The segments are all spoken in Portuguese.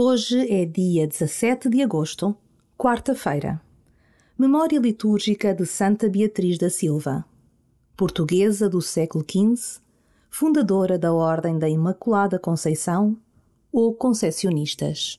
Hoje é dia 17 de agosto, quarta-feira. Memória litúrgica de Santa Beatriz da Silva, portuguesa do século XV, fundadora da Ordem da Imaculada Conceição ou Concessionistas.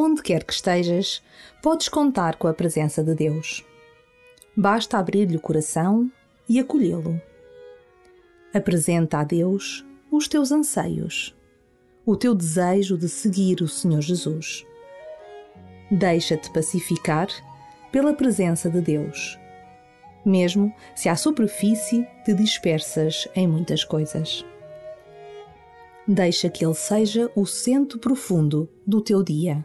Onde quer que estejas, podes contar com a presença de Deus. Basta abrir-lhe o coração e acolhê-lo. Apresenta a Deus os teus anseios, o teu desejo de seguir o Senhor Jesus. Deixa-te pacificar pela presença de Deus, mesmo se à superfície te dispersas em muitas coisas. Deixa que Ele seja o centro profundo do teu dia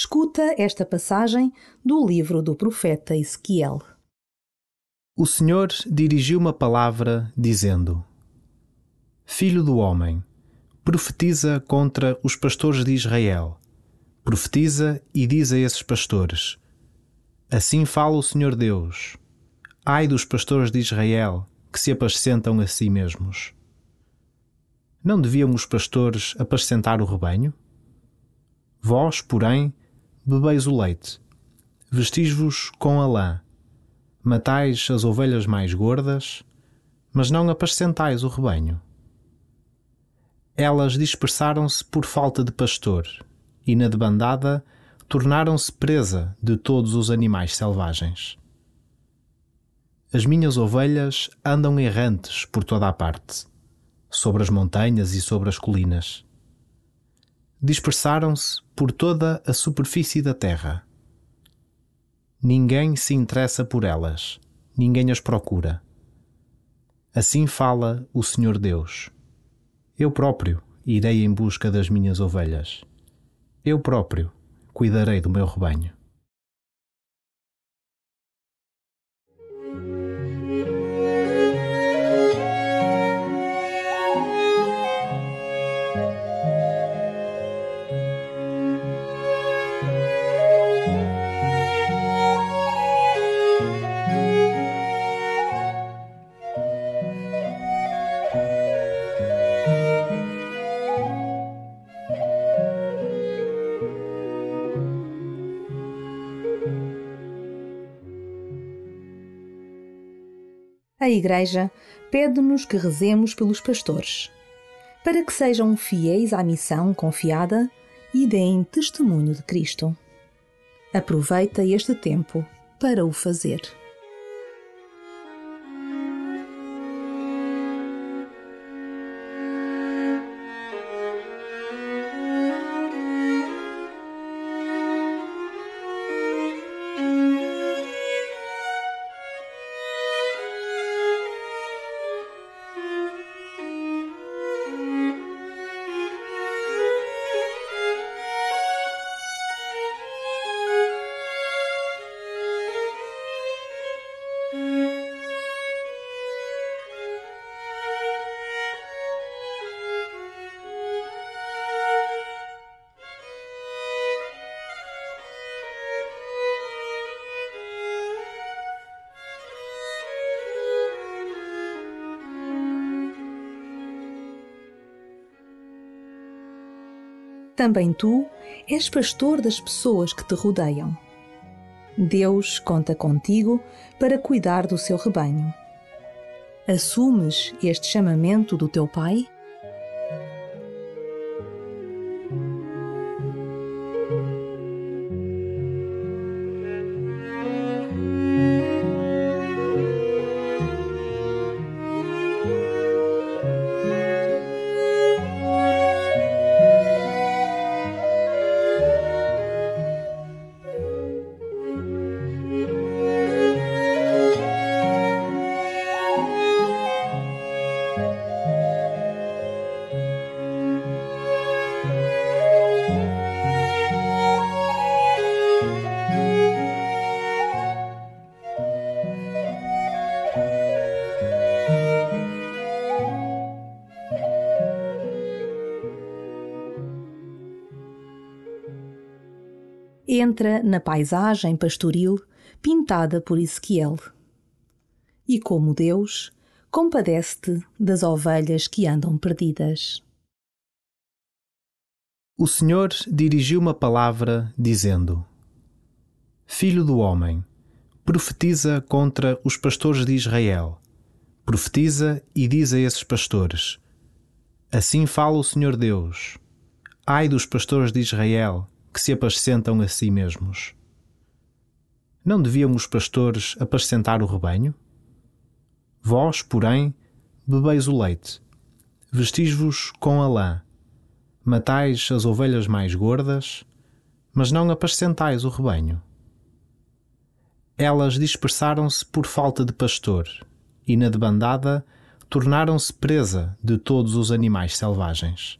Escuta esta passagem do livro do profeta Ezequiel. O Senhor dirigiu uma palavra, dizendo: Filho do homem, profetiza contra os pastores de Israel. Profetiza e diz a esses pastores: Assim fala o Senhor Deus. Ai dos pastores de Israel que se apacentam a si mesmos. Não deviam os pastores apacentar o rebanho? Vós, porém, bebeis o leite, vestis-vos com a lã, matais as ovelhas mais gordas, mas não apacentais o rebanho. Elas dispersaram-se por falta de pastor, e na debandada tornaram-se presa de todos os animais selvagens. As minhas ovelhas andam errantes por toda a parte, sobre as montanhas e sobre as colinas dispersaram-se por toda a superfície da terra. Ninguém se interessa por elas, ninguém as procura. Assim fala o Senhor Deus. Eu próprio irei em busca das minhas ovelhas. Eu próprio cuidarei do meu rebanho. A Igreja pede-nos que rezemos pelos pastores, para que sejam fiéis à missão confiada e deem testemunho de Cristo. Aproveita este tempo para o fazer. Também tu és pastor das pessoas que te rodeiam. Deus conta contigo para cuidar do seu rebanho. Assumes este chamamento do teu Pai? Entra na paisagem pastoril pintada por Ezequiel. E como Deus, compadece-te das ovelhas que andam perdidas. O Senhor dirigiu uma palavra, dizendo: Filho do homem, profetiza contra os pastores de Israel. Profetiza e diz a esses pastores: Assim fala o Senhor Deus. Ai dos pastores de Israel, que se apacentam a si mesmos. Não deviam os pastores apacentar o rebanho? Vós, porém, bebeis o leite, vestis-vos com a lã, matais as ovelhas mais gordas, mas não apacentais o rebanho. Elas dispersaram-se por falta de pastor, e na debandada tornaram-se presa de todos os animais selvagens.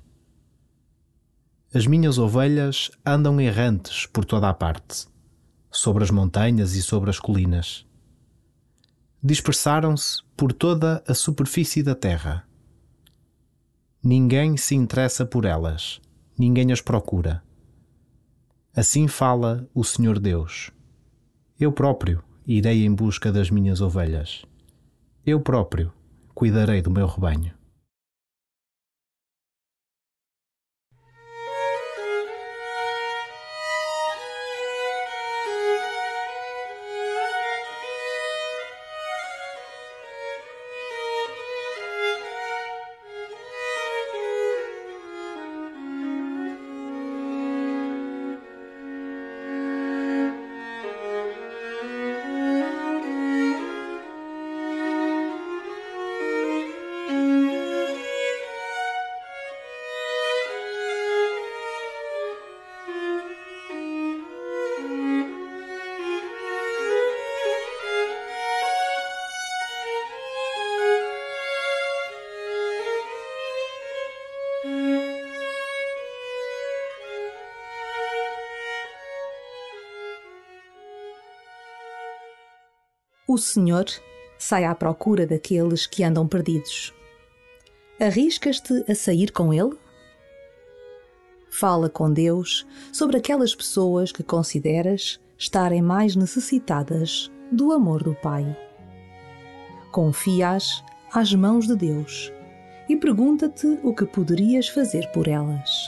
As minhas ovelhas andam errantes por toda a parte, sobre as montanhas e sobre as colinas. Dispersaram-se por toda a superfície da terra. Ninguém se interessa por elas, ninguém as procura. Assim fala o Senhor Deus. Eu próprio irei em busca das minhas ovelhas. Eu próprio cuidarei do meu rebanho. O Senhor sai à procura daqueles que andam perdidos. Arriscas-te a sair com Ele? Fala com Deus sobre aquelas pessoas que consideras estarem mais necessitadas do amor do Pai. Confia-as às mãos de Deus e pergunta-te o que poderias fazer por elas.